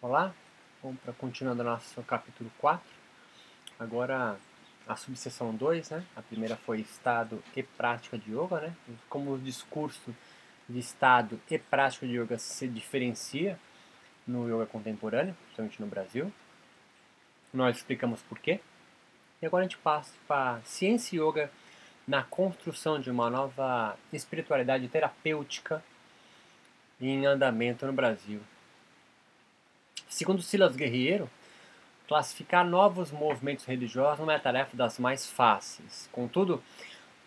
Olá, vamos para continuando nosso capítulo 4. Agora a subseção 2, né? A primeira foi estado e prática de yoga, né? Como o discurso de estado e prática de yoga se diferencia no yoga contemporâneo, principalmente no Brasil. Nós explicamos por quê. E agora a gente passa para ciência e yoga na construção de uma nova espiritualidade terapêutica em andamento no Brasil. Segundo Silas Guerreiro, classificar novos movimentos religiosos não é a tarefa das mais fáceis. Contudo,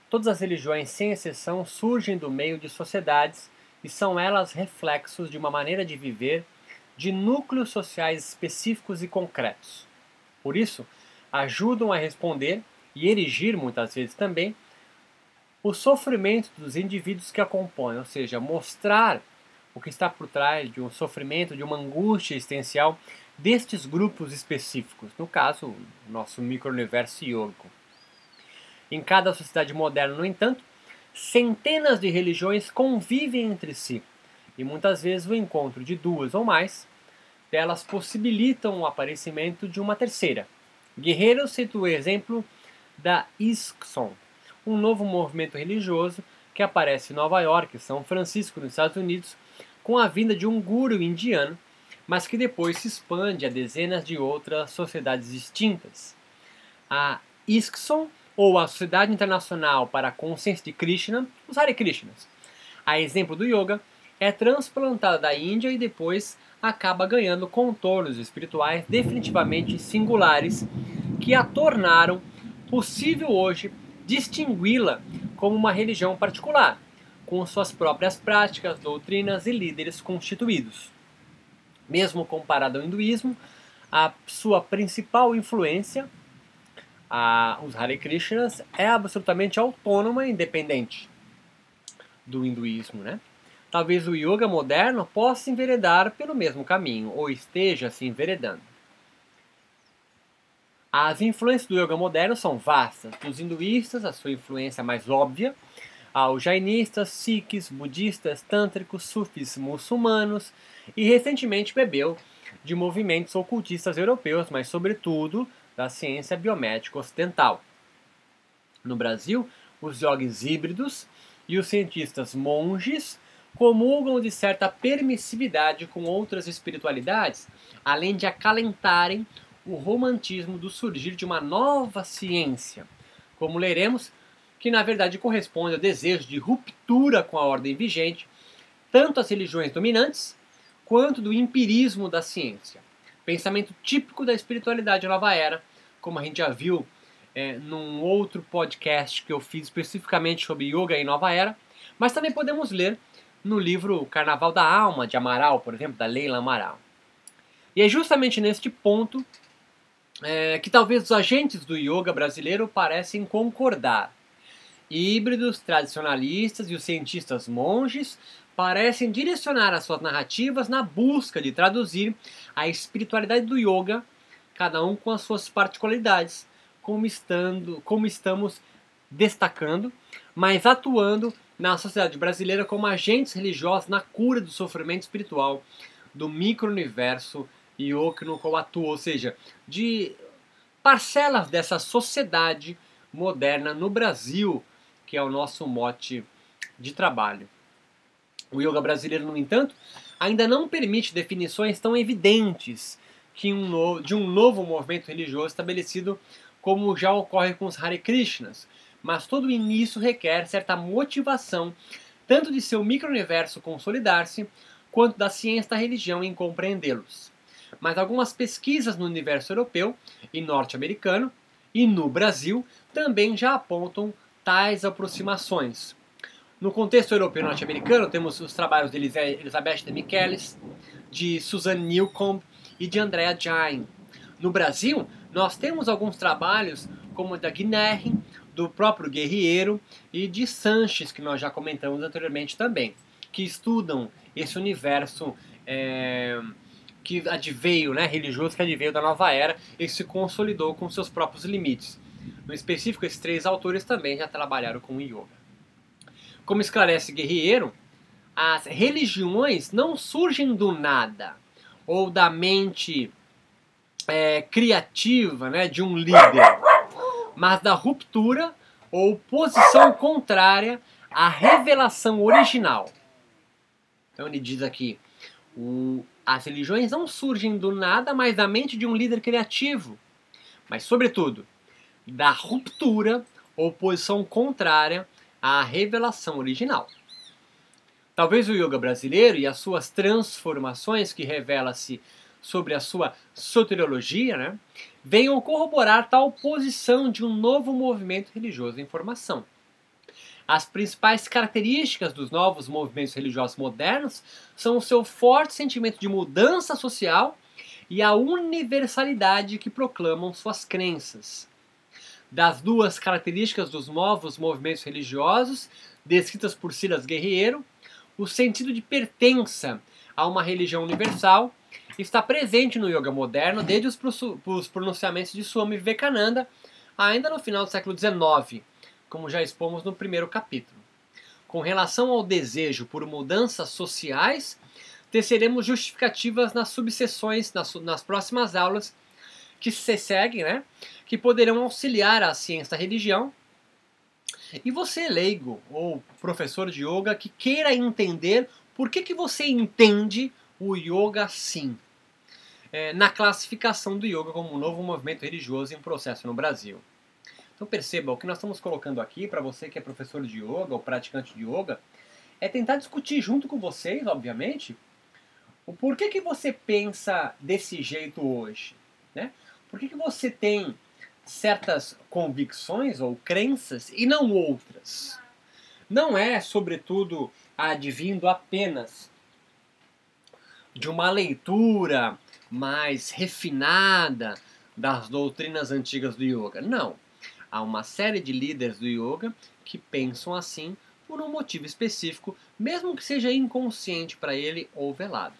todas as religiões, sem exceção, surgem do meio de sociedades e são elas reflexos de uma maneira de viver de núcleos sociais específicos e concretos. Por isso, ajudam a responder e erigir muitas vezes também o sofrimento dos indivíduos que a compõem, ou seja, mostrar o que está por trás de um sofrimento, de uma angústia existencial destes grupos específicos, no caso, nosso micro-universo yogico. Em cada sociedade moderna, no entanto, centenas de religiões convivem entre si, e muitas vezes o encontro de duas ou mais delas possibilitam o aparecimento de uma terceira. Guerreiro cita o exemplo da ISKCON, um novo movimento religioso que aparece em Nova York, São Francisco, nos Estados Unidos, com a vinda de um guru indiano, mas que depois se expande a dezenas de outras sociedades distintas. A ISKCON, ou a Sociedade Internacional para a Consciência de Krishna, os Hare Krishnas, a exemplo do yoga, é transplantada da Índia e depois acaba ganhando contornos espirituais definitivamente singulares que a tornaram possível hoje distingui-la como uma religião particular, com suas próprias práticas, doutrinas e líderes constituídos. Mesmo comparado ao hinduísmo, a sua principal influência, a, os Hare Krishnas, é absolutamente autônoma e independente do hinduísmo. Né? Talvez o yoga moderno possa enveredar pelo mesmo caminho, ou esteja se enveredando. As influências do yoga moderno são vastas. Dos hinduístas, a sua influência mais óbvia aos jainistas, sikhs, budistas, tântricos, sufis muçulmanos e recentemente bebeu de movimentos ocultistas europeus, mas sobretudo da ciência biomédica ocidental. No Brasil, os yogis híbridos e os cientistas monges comulgam de certa permissividade com outras espiritualidades, além de acalentarem o romantismo do surgir de uma nova ciência. Como leremos, que na verdade corresponde ao desejo de ruptura com a ordem vigente, tanto as religiões dominantes quanto do empirismo da ciência. Pensamento típico da espiritualidade nova era, como a gente já viu é, num outro podcast que eu fiz especificamente sobre yoga e nova era, mas também podemos ler no livro Carnaval da Alma, de Amaral, por exemplo, da Leila Amaral. E é justamente neste ponto é, que talvez os agentes do yoga brasileiro parecem concordar híbridos, tradicionalistas e os cientistas monges parecem direcionar as suas narrativas na busca de traduzir a espiritualidade do yoga, cada um com as suas particularidades, como, estando, como estamos destacando, mas atuando na sociedade brasileira como agentes religiosos na cura do sofrimento espiritual, do micro-universo yoga no qual atua, ou seja, de parcelas dessa sociedade moderna no Brasil que é o nosso mote de trabalho. O yoga brasileiro, no entanto, ainda não permite definições tão evidentes que um novo, de um novo movimento religioso estabelecido como já ocorre com os Hare Krishnas, mas todo início requer certa motivação, tanto de seu micro-universo consolidar-se, quanto da ciência da religião em compreendê-los. Mas algumas pesquisas no universo europeu e norte-americano e no Brasil também já apontam tais aproximações. No contexto europeu norte-americano, temos os trabalhos de Elizabeth de Michelis, de Suzanne Newcomb e de Andrea Jain. No Brasil, nós temos alguns trabalhos como da Guinerre, do próprio Guerreiro e de Sanches, que nós já comentamos anteriormente também, que estudam esse universo é, que adveio, né, religioso que adveio da nova era e se consolidou com seus próprios limites. No específico, esses três autores também já trabalharam com yoga. Como esclarece Guerreiro, as religiões não surgem do nada. ou da mente é, criativa né, de um líder, mas da ruptura ou posição contrária à revelação original. Então ele diz aqui: o, as religiões não surgem do nada, mas da mente de um líder criativo, mas, sobretudo, da ruptura ou posição contrária à revelação original. Talvez o yoga brasileiro e as suas transformações que revela-se sobre a sua soteriologia, né, venham corroborar tal posição de um novo movimento religioso em formação. As principais características dos novos movimentos religiosos modernos são o seu forte sentimento de mudança social e a universalidade que proclamam suas crenças. Das duas características dos novos movimentos religiosos, descritas por Silas Guerreiro, o sentido de pertença a uma religião universal está presente no yoga moderno desde os pronunciamentos de Swami Vivekananda, ainda no final do século XIX, como já expomos no primeiro capítulo. Com relação ao desejo por mudanças sociais, teceremos justificativas nas subseções, nas, nas próximas aulas que se seguem, né, que poderão auxiliar a ciência da religião. E você, leigo ou professor de yoga, que queira entender por que, que você entende o yoga assim, é, na classificação do yoga como um novo movimento religioso em processo no Brasil. Então perceba, o que nós estamos colocando aqui para você que é professor de yoga ou praticante de yoga é tentar discutir junto com vocês, obviamente, o porquê que você pensa desse jeito hoje, né? Por que, que você tem certas convicções ou crenças e não outras? Não é, sobretudo, advindo apenas de uma leitura mais refinada das doutrinas antigas do yoga. Não. Há uma série de líderes do yoga que pensam assim por um motivo específico, mesmo que seja inconsciente para ele ou velado.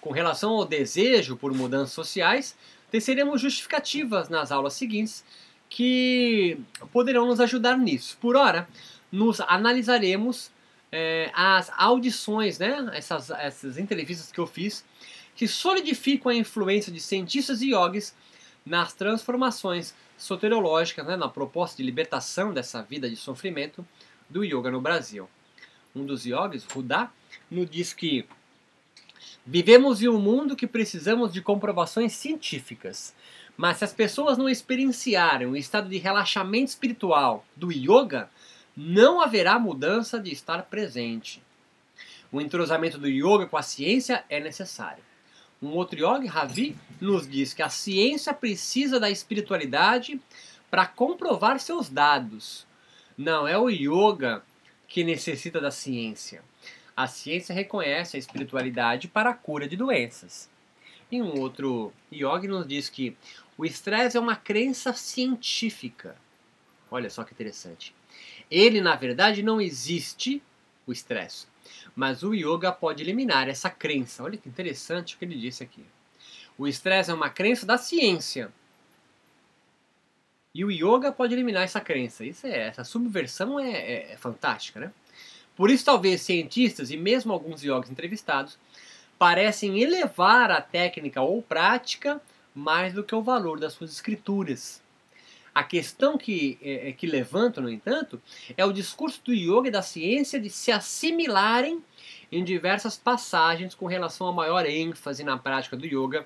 Com relação ao desejo por mudanças sociais, teceremos justificativas nas aulas seguintes que poderão nos ajudar nisso. Por ora, nos analisaremos é, as audições, né, essas, essas entrevistas que eu fiz, que solidificam a influência de cientistas e yogis nas transformações soteriológicas, né, na proposta de libertação dessa vida de sofrimento do yoga no Brasil. Um dos yogis, Rudá, nos diz que Vivemos em um mundo que precisamos de comprovações científicas. Mas se as pessoas não experienciarem o estado de relaxamento espiritual do yoga, não haverá mudança de estar presente. O entrosamento do yoga com a ciência é necessário. Um outro yoga, Ravi, nos diz que a ciência precisa da espiritualidade para comprovar seus dados. Não é o yoga que necessita da ciência. A ciência reconhece a espiritualidade para a cura de doenças. E um outro yogi nos diz que o estresse é uma crença científica. Olha só que interessante. Ele, na verdade, não existe o estresse. Mas o yoga pode eliminar essa crença. Olha que interessante o que ele disse aqui. O estresse é uma crença da ciência. E o yoga pode eliminar essa crença. Isso é, essa subversão é, é, é fantástica, né? Por isso, talvez cientistas e mesmo alguns yogis entrevistados parecem elevar a técnica ou prática mais do que o valor das suas escrituras. A questão que, é, é, que no entanto, é o discurso do yoga e da ciência de se assimilarem em diversas passagens com relação a maior ênfase na prática do yoga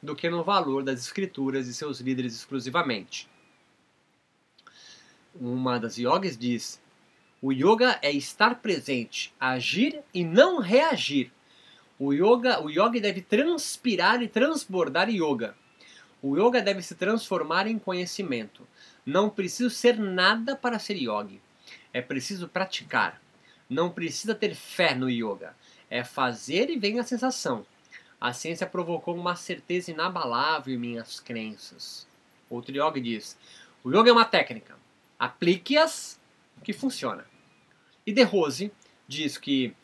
do que no valor das escrituras e seus líderes exclusivamente. Uma das yogis diz: o yoga é estar presente, agir e não reagir. O yoga, o yoga deve transpirar e transbordar yoga. O yoga deve se transformar em conhecimento. Não preciso ser nada para ser yogi. É preciso praticar. Não precisa ter fé no yoga. É fazer e vem a sensação. A ciência provocou uma certeza inabalável em minhas crenças. Outro yogi diz: o yoga é uma técnica. Aplique-as que funciona. E De Rose diz que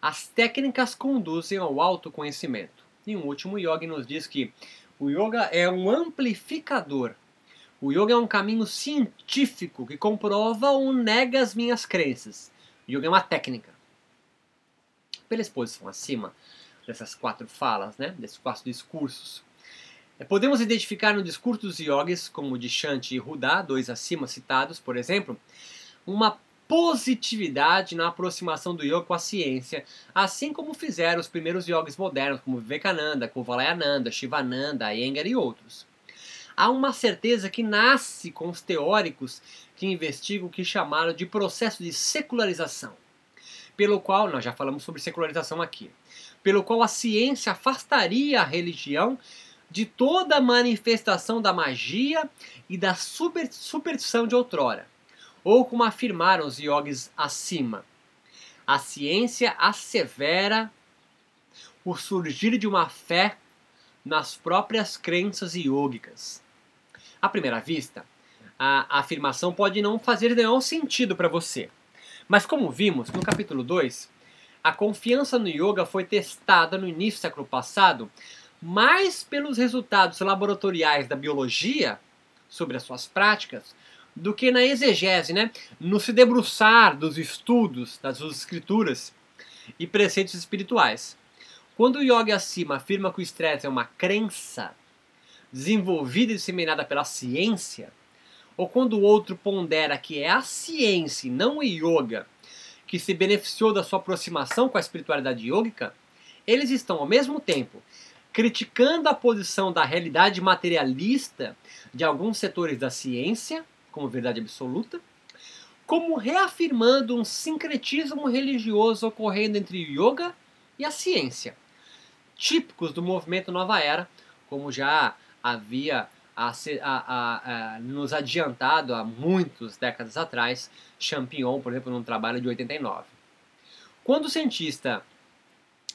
as técnicas conduzem ao autoconhecimento. E um último yogi nos diz que o yoga é um amplificador. O yoga é um caminho científico que comprova ou nega as minhas crenças. O yoga é uma técnica. Pela exposição acima, dessas quatro falas, né? desses quatro discursos. É, podemos identificar no discurso dos yogis, como de Shanti e Rudá, dois acima citados, por exemplo, uma positividade na aproximação do yoga com a ciência, assim como fizeram os primeiros yogis modernos, como Vivekananda, Kuvalayananda, Shivananda, Iyengar e outros. Há uma certeza que nasce com os teóricos que investigam o que chamaram de processo de secularização, pelo qual, nós já falamos sobre secularização aqui, pelo qual a ciência afastaria a religião de toda manifestação da magia e da super, superstição de outrora. Ou como afirmaram os yogis acima, a ciência assevera o surgir de uma fé nas próprias crenças yogicas. À primeira vista, a afirmação pode não fazer nenhum sentido para você. Mas como vimos no capítulo 2, a confiança no yoga foi testada no início do século passado mais pelos resultados laboratoriais da biologia sobre as suas práticas do que na exegese, né? no se debruçar dos estudos das suas escrituras e preceitos espirituais. Quando o yoga acima afirma que o estresse é uma crença desenvolvida e disseminada pela ciência, ou quando o outro pondera que é a ciência não o yoga que se beneficiou da sua aproximação com a espiritualidade yogica, eles estão ao mesmo tempo criticando a posição da realidade materialista de alguns setores da ciência, como verdade absoluta, como reafirmando um sincretismo religioso ocorrendo entre o yoga e a ciência, típicos do movimento Nova Era, como já havia a, a, a, nos adiantado há muitas décadas atrás, Champignon, por exemplo, num trabalho de 89. Quando o cientista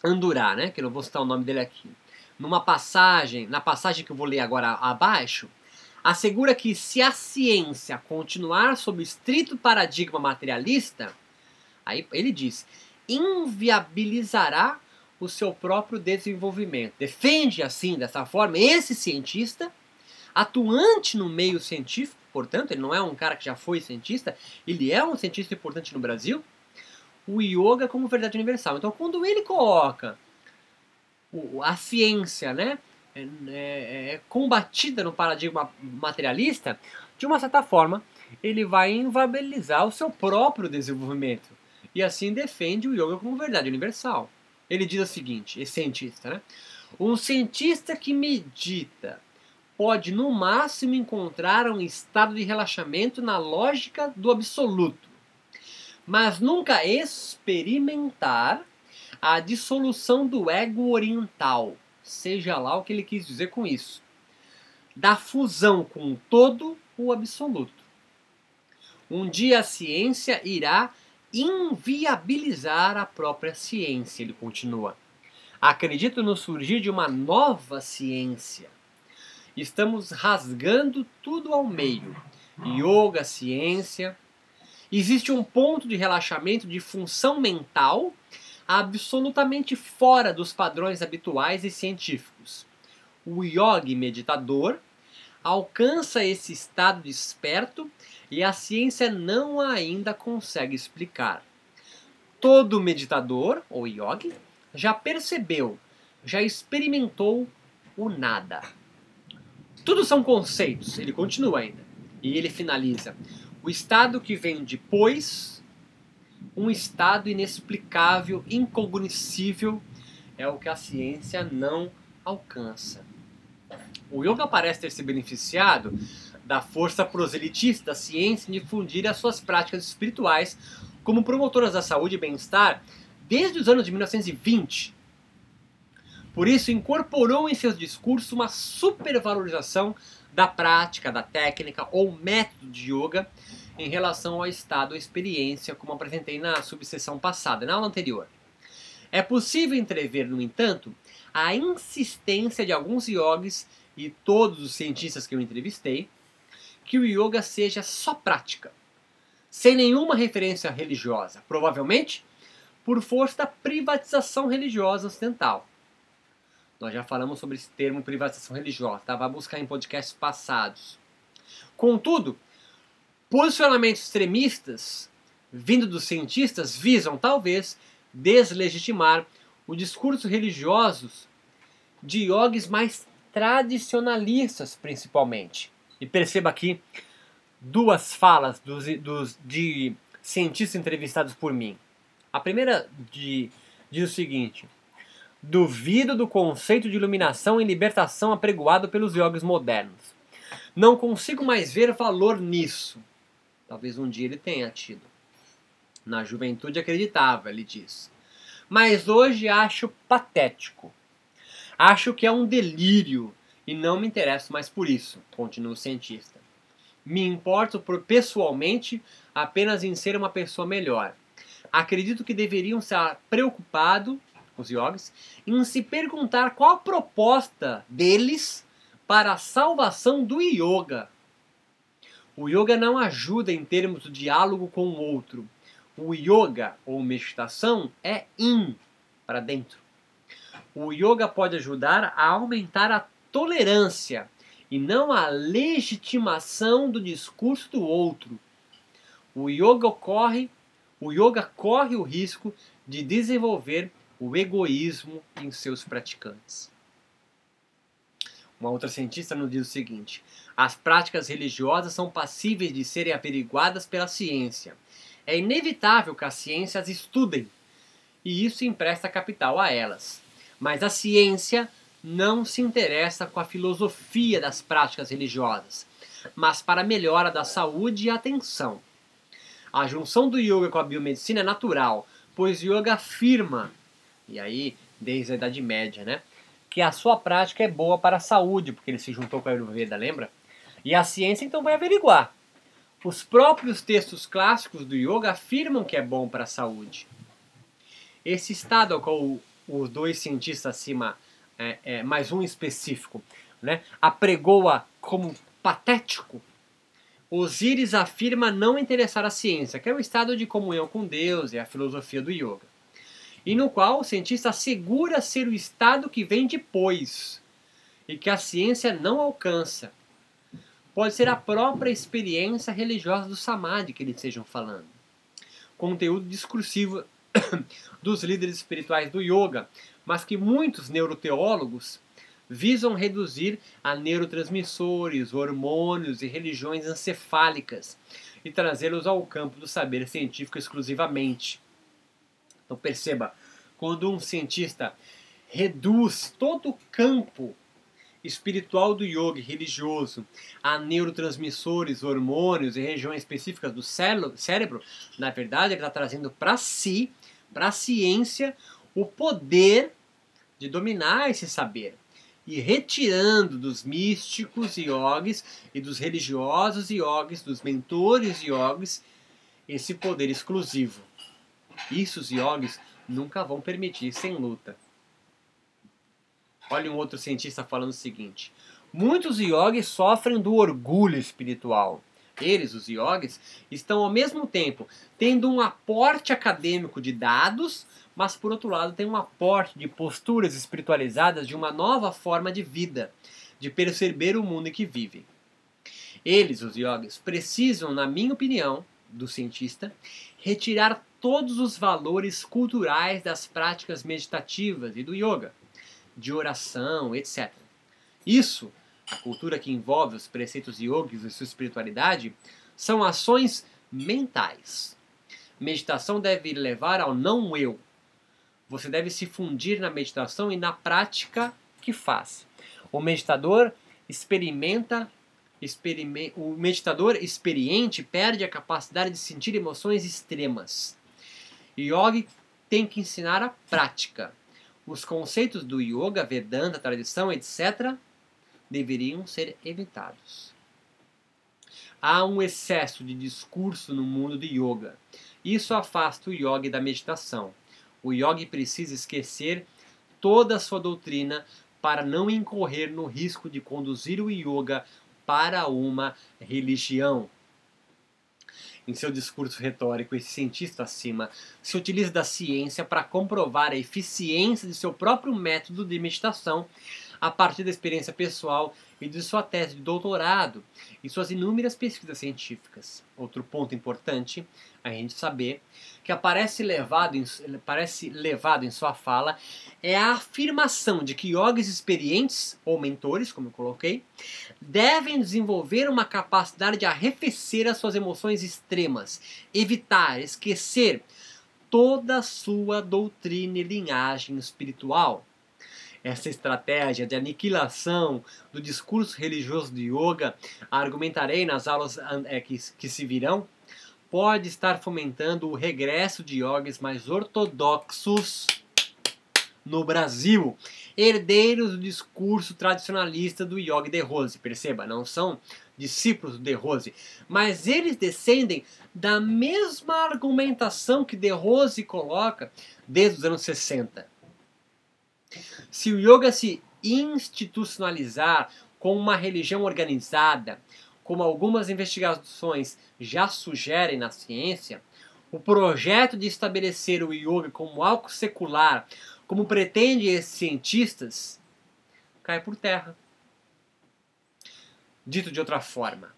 Andurá, né, que não vou citar o nome dele aqui, numa passagem, na passagem que eu vou ler agora abaixo, assegura que se a ciência continuar sob o estrito paradigma materialista, aí ele diz, inviabilizará o seu próprio desenvolvimento. Defende assim, dessa forma, esse cientista, atuante no meio científico, portanto, ele não é um cara que já foi cientista, ele é um cientista importante no Brasil, o yoga como verdade universal. Então, quando ele coloca a ciência né, é, é combatida no paradigma materialista, de uma certa forma, ele vai inviabilizar o seu próprio desenvolvimento. E assim defende o yoga como verdade universal. Ele diz o seguinte, esse cientista, né? Um cientista que medita pode no máximo encontrar um estado de relaxamento na lógica do absoluto, mas nunca experimentar a dissolução do ego oriental, seja lá o que ele quis dizer com isso, da fusão com o todo, o absoluto. Um dia a ciência irá inviabilizar a própria ciência, ele continua. Acredito no surgir de uma nova ciência. Estamos rasgando tudo ao meio. Yoga, ciência. Existe um ponto de relaxamento de função mental absolutamente fora dos padrões habituais e científicos. O yogi meditador alcança esse estado desperto e a ciência não ainda consegue explicar. Todo meditador, ou yogi, já percebeu, já experimentou o nada. Tudo são conceitos, ele continua ainda. E ele finaliza: o estado que vem depois um estado inexplicável, incognoscível, é o que a ciência não alcança. O yoga parece ter se beneficiado da força proselitista da ciência em difundir as suas práticas espirituais como promotoras da saúde e bem-estar desde os anos de 1920. Por isso, incorporou em seus discursos uma supervalorização da prática, da técnica ou método de yoga em relação ao estado ou experiência, como apresentei na subseção passada, na aula anterior. É possível entrever, no entanto, a insistência de alguns yogis e todos os cientistas que eu entrevistei que o yoga seja só prática, sem nenhuma referência religiosa, provavelmente por força da privatização religiosa ocidental. Nós já falamos sobre esse termo privatização religiosa, tá? Vai buscar em podcasts passados. Contudo, Posicionamentos extremistas, vindo dos cientistas, visam talvez deslegitimar o discurso religiosos de yogis mais tradicionalistas, principalmente. E perceba aqui duas falas dos, dos, de cientistas entrevistados por mim. A primeira de, diz o seguinte: Duvido do conceito de iluminação e libertação apregoado pelos yogis modernos. Não consigo mais ver valor nisso. Talvez um dia ele tenha tido. Na juventude acreditava, ele diz. Mas hoje acho patético. Acho que é um delírio e não me interesso mais por isso, continua o cientista. Me importo por, pessoalmente apenas em ser uma pessoa melhor. Acredito que deveriam estar preocupados, os yogis, em se perguntar qual a proposta deles para a salvação do yoga. O yoga não ajuda em termos de diálogo com o outro. O yoga ou meditação é in, para dentro. O yoga pode ajudar a aumentar a tolerância e não a legitimação do discurso do outro. O yoga ocorre, o yoga corre o risco de desenvolver o egoísmo em seus praticantes. Uma outra cientista nos diz o seguinte: as práticas religiosas são passíveis de serem averiguadas pela ciência. É inevitável que as ciências estudem, e isso empresta capital a elas. Mas a ciência não se interessa com a filosofia das práticas religiosas, mas para a melhora da saúde e atenção. A junção do yoga com a biomedicina é natural, pois yoga afirma, e aí desde a Idade Média, né, que a sua prática é boa para a saúde, porque ele se juntou com a Ayurveda, lembra? E a ciência então vai averiguar. Os próprios textos clássicos do yoga afirmam que é bom para a saúde. Esse estado ao qual os dois cientistas acima é, é, mais um específico, né, apregoa como patético, Osíris afirma não interessar a ciência, que é o estado de comunhão com Deus e a filosofia do yoga, e no qual o cientista assegura ser o estado que vem depois e que a ciência não alcança. Pode ser a própria experiência religiosa do samadhi que eles estejam falando. Conteúdo discursivo dos líderes espirituais do yoga, mas que muitos neuroteólogos visam reduzir a neurotransmissores, hormônios e religiões encefálicas e trazê-los ao campo do saber científico exclusivamente. Então perceba, quando um cientista reduz todo o campo espiritual do yoga religioso a neurotransmissores, hormônios e regiões específicas do cérebro, na verdade ele está trazendo para si, para a ciência, o poder de dominar esse saber e retirando dos místicos yogis e dos religiosos yogis, dos mentores yogis, esse poder exclusivo. Isso os yogis nunca vão permitir sem luta. Olha um outro cientista falando o seguinte: muitos yogis sofrem do orgulho espiritual. Eles, os yogis, estão ao mesmo tempo tendo um aporte acadêmico de dados, mas por outro lado tem um aporte de posturas espiritualizadas de uma nova forma de vida, de perceber o mundo em que vivem. Eles, os yogis, precisam, na minha opinião, do cientista, retirar todos os valores culturais das práticas meditativas e do yoga, de oração, etc. Isso, a cultura que envolve os preceitos yogis e sua espiritualidade, são ações mentais. Meditação deve levar ao não eu, você deve se fundir na meditação e na prática que faz. O meditador experimenta, experime, o meditador experiente perde a capacidade de sentir emoções extremas. Yogi tem que ensinar a prática. Os conceitos do yoga, Vedanta, tradição, etc., deveriam ser evitados. Há um excesso de discurso no mundo do yoga. Isso afasta o yoga da meditação. O yogi precisa esquecer toda a sua doutrina para não incorrer no risco de conduzir o yoga para uma religião. Em seu discurso retórico, esse cientista acima se utiliza da ciência para comprovar a eficiência de seu próprio método de meditação a partir da experiência pessoal e de sua tese de doutorado e suas inúmeras pesquisas científicas. Outro ponto importante a gente saber que aparece levado em, parece levado em sua fala é a afirmação de que yogis experientes, ou mentores, como eu coloquei, devem desenvolver uma capacidade de arrefecer as suas emoções extremas, evitar, esquecer toda a sua doutrina e linhagem espiritual. Essa estratégia de aniquilação do discurso religioso do yoga, argumentarei nas aulas é, que, se virão, pode estar fomentando o regresso de yogis mais ortodoxos no Brasil, herdeiros do discurso tradicionalista do Yogi de Rose. Perceba, não são discípulos de Rose, mas eles descendem da mesma argumentação que de Rose coloca desde os anos 60. Se o yoga se institucionalizar como uma religião organizada, como algumas investigações já sugerem na ciência, o projeto de estabelecer o yoga como algo secular, como pretendem esses cientistas, cai por terra. Dito de outra forma,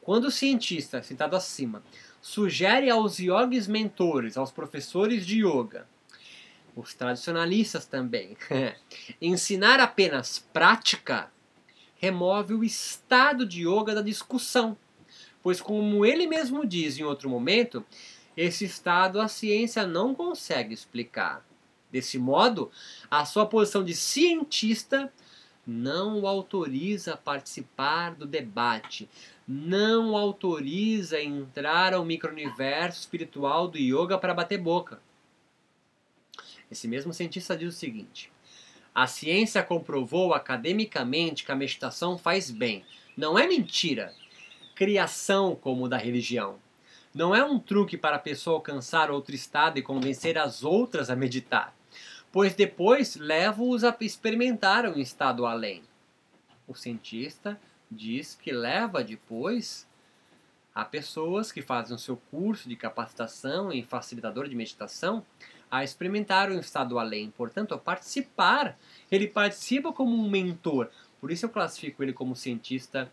quando o cientista citado acima sugere aos yogis mentores, aos professores de yoga, os tradicionalistas também, ensinar apenas prática, remove o estado de yoga da discussão. Pois, como ele mesmo diz em outro momento, esse estado a ciência não consegue explicar. Desse modo, a sua posição de cientista não o autoriza a participar do debate, não autoriza a entrar ao micro-universo espiritual do yoga para bater boca. Esse mesmo cientista diz o seguinte: a ciência comprovou academicamente que a meditação faz bem. Não é mentira. Criação como da religião. Não é um truque para a pessoa alcançar outro estado e convencer as outras a meditar, pois depois leva-os a experimentar um estado além. O cientista diz que leva depois a pessoas que fazem o seu curso de capacitação em facilitador de meditação a experimentar um estado além, portanto, a participar. Ele participa como um mentor. Por isso eu classifico ele como cientista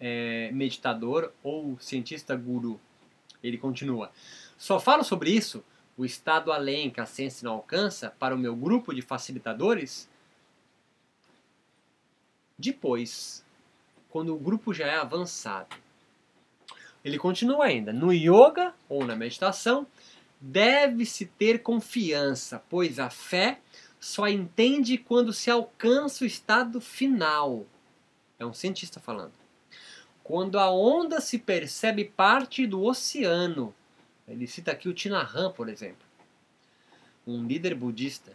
é, meditador ou cientista guru. Ele continua. Só falo sobre isso, o estado além que a ciência não alcança, para o meu grupo de facilitadores, depois, quando o grupo já é avançado. Ele continua ainda. No yoga ou na meditação, Deve-se ter confiança, pois a fé só entende quando se alcança o estado final. É um cientista falando. Quando a onda se percebe parte do oceano. Ele cita aqui o Tinahan, por exemplo. Um líder budista.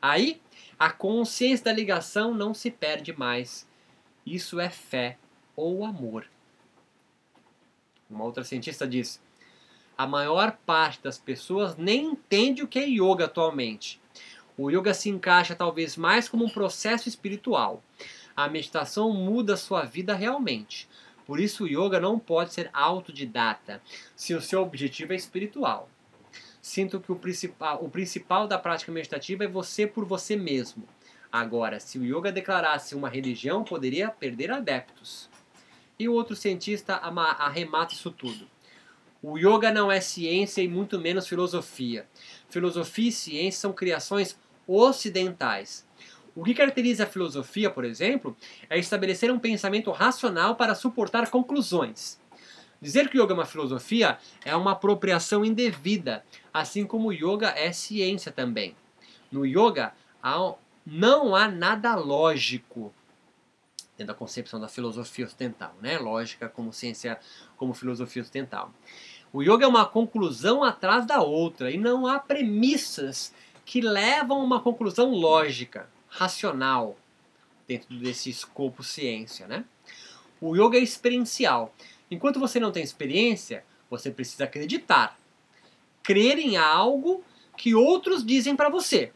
Aí, a consciência da ligação não se perde mais. Isso é fé ou amor. Uma outra cientista diz: a maior parte das pessoas nem entende o que é yoga atualmente. O yoga se encaixa talvez mais como um processo espiritual. A meditação muda a sua vida realmente. Por isso, o yoga não pode ser autodidata, se o seu objetivo é espiritual. Sinto que o principal, o principal da prática meditativa é você por você mesmo. Agora, se o yoga declarasse uma religião, poderia perder adeptos. E o outro cientista arremata isso tudo. O yoga não é ciência e muito menos filosofia. Filosofia e ciência são criações ocidentais. O que caracteriza a filosofia, por exemplo, é estabelecer um pensamento racional para suportar conclusões. Dizer que o yoga é uma filosofia é uma apropriação indevida, assim como o yoga é ciência também. No yoga não há nada lógico dentro da concepção da filosofia ocidental, né? Lógica como ciência, como filosofia ocidental. O yoga é uma conclusão atrás da outra e não há premissas que levam a uma conclusão lógica, racional, dentro desse escopo ciência, né? O yoga é experiencial. Enquanto você não tem experiência, você precisa acreditar. Crer em algo que outros dizem para você.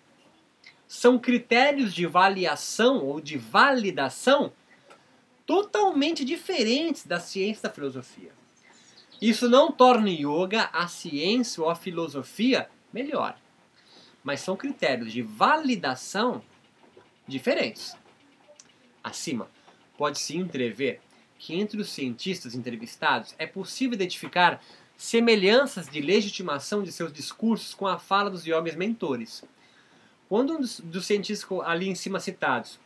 São critérios de avaliação ou de validação totalmente diferentes da ciência da filosofia. Isso não torna o yoga, a ciência ou a filosofia melhor. Mas são critérios de validação diferentes. acima, pode-se entrever que entre os cientistas entrevistados é possível identificar semelhanças de legitimação de seus discursos com a fala dos yogis mentores. Quando um dos, dos cientistas ali em cima citados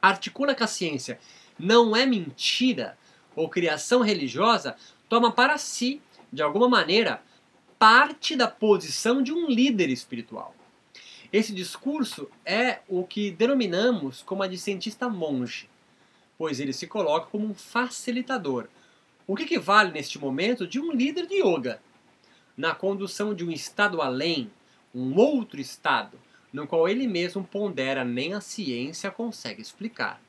articula que a ciência não é mentira ou criação religiosa, toma para si, de alguma maneira, parte da posição de um líder espiritual. Esse discurso é o que denominamos como a de cientista monge, pois ele se coloca como um facilitador, o que equivale neste momento de um líder de yoga, na condução de um estado além, um outro estado, no qual ele mesmo pondera nem a ciência consegue explicar.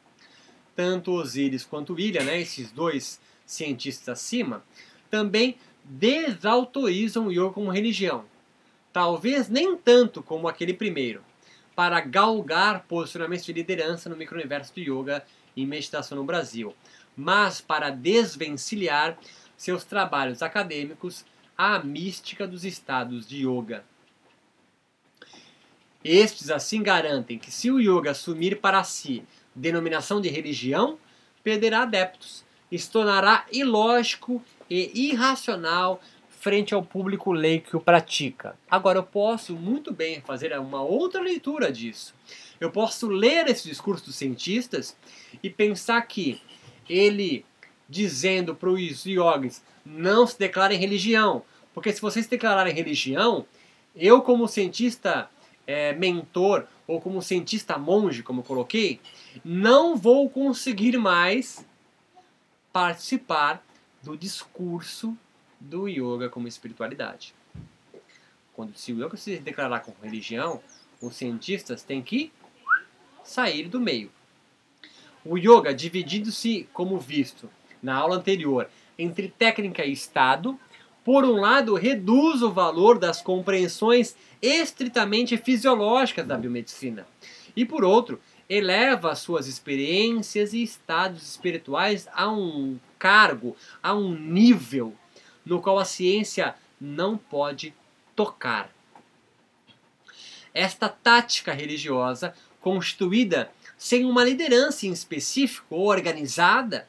Tanto Osíris quanto William, né, esses dois cientistas acima, também desautorizam o yoga como religião. Talvez nem tanto como aquele primeiro, para galgar posicionamentos de liderança no microuniverso do yoga e meditação no Brasil, mas para desvencilhar seus trabalhos acadêmicos à mística dos estados de yoga. Estes assim garantem que se o yoga assumir para si denominação de religião, perderá adeptos, e se tornará ilógico e irracional frente ao público leigo que o pratica. Agora, eu posso muito bem fazer uma outra leitura disso. Eu posso ler esse discurso dos cientistas e pensar que ele dizendo para os yogis não se declarem religião, porque se vocês se declararem religião, eu como cientista é, mentor ou como cientista monge, como coloquei, não vou conseguir mais participar do discurso do yoga como espiritualidade. Quando se o yoga se declarar como religião, os cientistas têm que sair do meio. O yoga, dividindo-se, como visto na aula anterior, entre técnica e estado, por um lado, reduz o valor das compreensões estritamente fisiológicas da biomedicina, e por outro, eleva suas experiências e estados espirituais a um cargo, a um nível no qual a ciência não pode tocar. Esta tática religiosa, constituída sem uma liderança em específico ou organizada,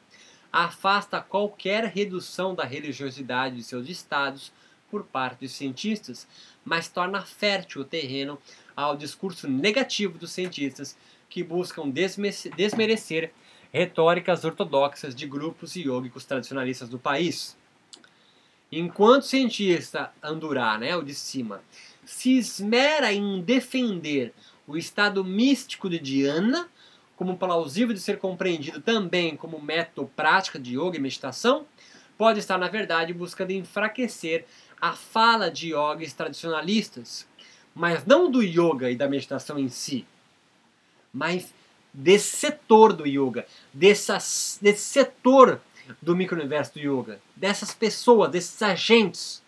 afasta qualquer redução da religiosidade de seus estados por parte dos cientistas, mas torna fértil o terreno ao discurso negativo dos cientistas que buscam desmerecer retóricas ortodoxas de grupos iógicos tradicionalistas do país. Enquanto o cientista Andurá, né, o de cima, se esmera em defender o estado místico de Dhyana, como plausível de ser compreendido também como método prática de yoga e meditação, pode estar, na verdade, buscando enfraquecer a fala de yogis tradicionalistas, mas não do yoga e da meditação em si, mas desse setor do yoga, desse setor do micro-universo do yoga, dessas pessoas, desses agentes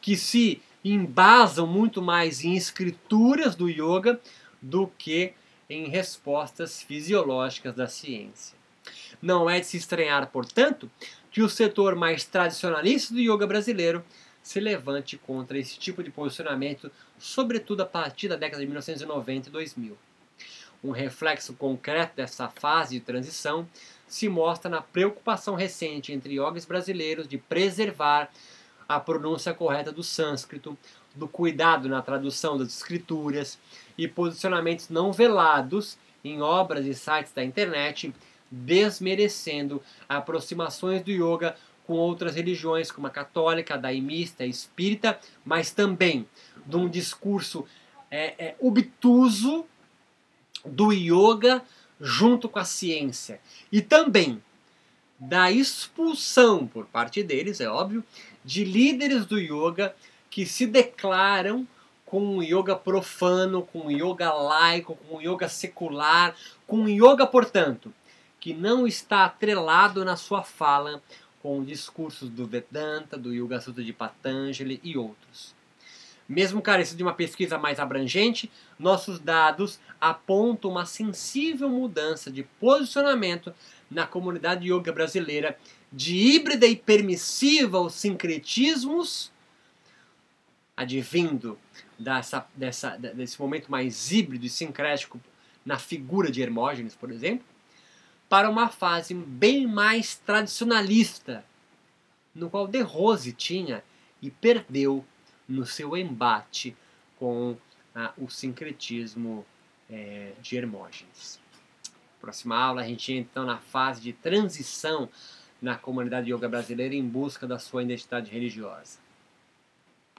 que se embasam muito mais em escrituras do yoga do que em respostas fisiológicas da ciência. Não é de se estranhar, portanto, que o setor mais tradicionalista do yoga brasileiro se levante contra esse tipo de posicionamento, sobretudo a partir da década de 1990 e 2000. Um reflexo concreto dessa fase de transição se mostra na preocupação recente entre yogis brasileiros de preservar a pronúncia correta do sânscrito, do cuidado na tradução das escrituras e posicionamentos não velados em obras e sites da internet, desmerecendo aproximações do yoga com outras religiões, como a católica, daimista, espírita, mas também de um discurso é, é, obtuso do yoga junto com a ciência. E também da expulsão por parte deles, é óbvio, de líderes do yoga que se declaram com um yoga profano, com um yoga laico, com um yoga secular, com um yoga, portanto, que não está atrelado na sua fala com discursos do Vedanta, do Yoga Sutra de Patanjali e outros. Mesmo carecido de uma pesquisa mais abrangente, nossos dados apontam uma sensível mudança de posicionamento na comunidade yoga brasileira de híbrida e permissiva aos sincretismos advindo dessa, dessa, desse momento mais híbrido e sincrético na figura de Hermógenes, por exemplo, para uma fase bem mais tradicionalista, no qual De Rose tinha e perdeu no seu embate com ah, o sincretismo é, de Hermógenes. Próxima aula a gente entra então na fase de transição na comunidade yoga brasileira em busca da sua identidade religiosa.